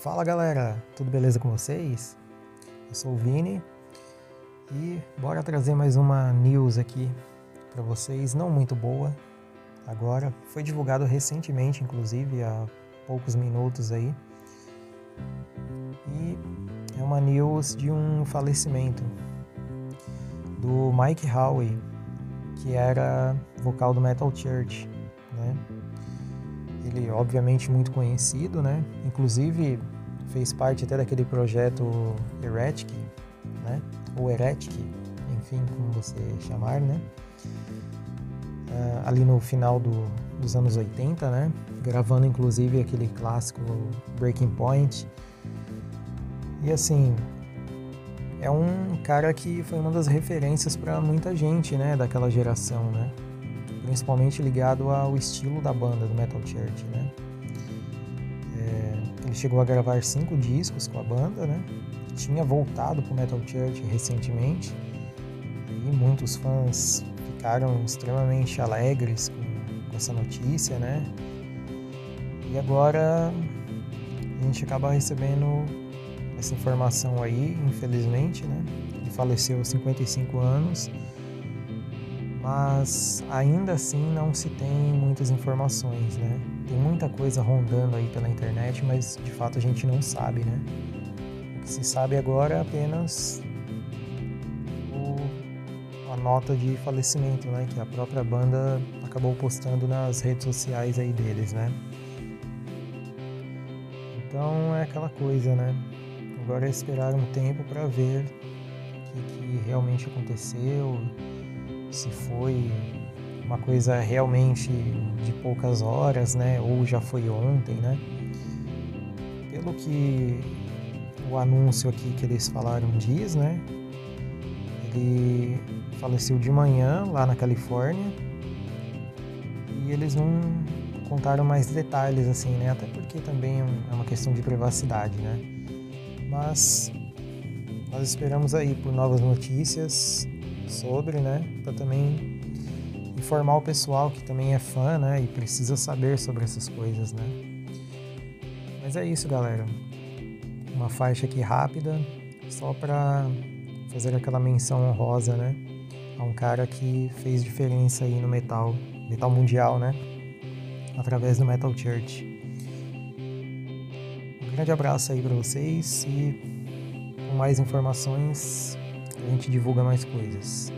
Fala galera, tudo beleza com vocês? Eu sou o Vini e bora trazer mais uma news aqui para vocês, não muito boa. Agora foi divulgado recentemente, inclusive há poucos minutos aí. E é uma news de um falecimento do Mike Howe, que era vocal do Metal Church, né? Ele obviamente muito conhecido, né? Inclusive fez parte até daquele projeto Heretic, né? Ou Heretic, enfim, como você chamar, né? Uh, ali no final do, dos anos 80, né? Gravando inclusive aquele clássico Breaking Point. E assim, é um cara que foi uma das referências para muita gente, né, daquela geração, né? Principalmente ligado ao estilo da banda do Metal Church, né? É, ele chegou a gravar cinco discos com a banda, né? Tinha voltado pro Metal Church recentemente e muitos fãs ficaram extremamente alegres com, com essa notícia, né? E agora a gente acaba recebendo essa informação aí, infelizmente, né? Ele faleceu aos 55 anos, mas ainda assim não se tem muitas informações, né? Tem muita coisa rondando aí pela internet, mas de fato a gente não sabe, né? O que se sabe agora é apenas o, a nota de falecimento, né? Que a própria banda acabou postando nas redes sociais aí deles, né? Então é aquela coisa, né? Agora é esperar um tempo para ver o que, que realmente aconteceu, se foi uma coisa realmente de poucas horas, né? Ou já foi ontem, né? Pelo que o anúncio aqui que eles falaram diz, né? Ele faleceu de manhã lá na Califórnia e eles não contaram mais detalhes assim, né? Até porque também é uma questão de privacidade, né? Mas nós esperamos aí por novas notícias sobre, né, para também informar o pessoal que também é fã, né, e precisa saber sobre essas coisas, né. Mas é isso, galera. Uma faixa aqui rápida, só para fazer aquela menção honrosa, né, a um cara que fez diferença aí no metal, metal mundial, né, através do Metal Church. Grande abraço aí para vocês e com mais informações a gente divulga mais coisas.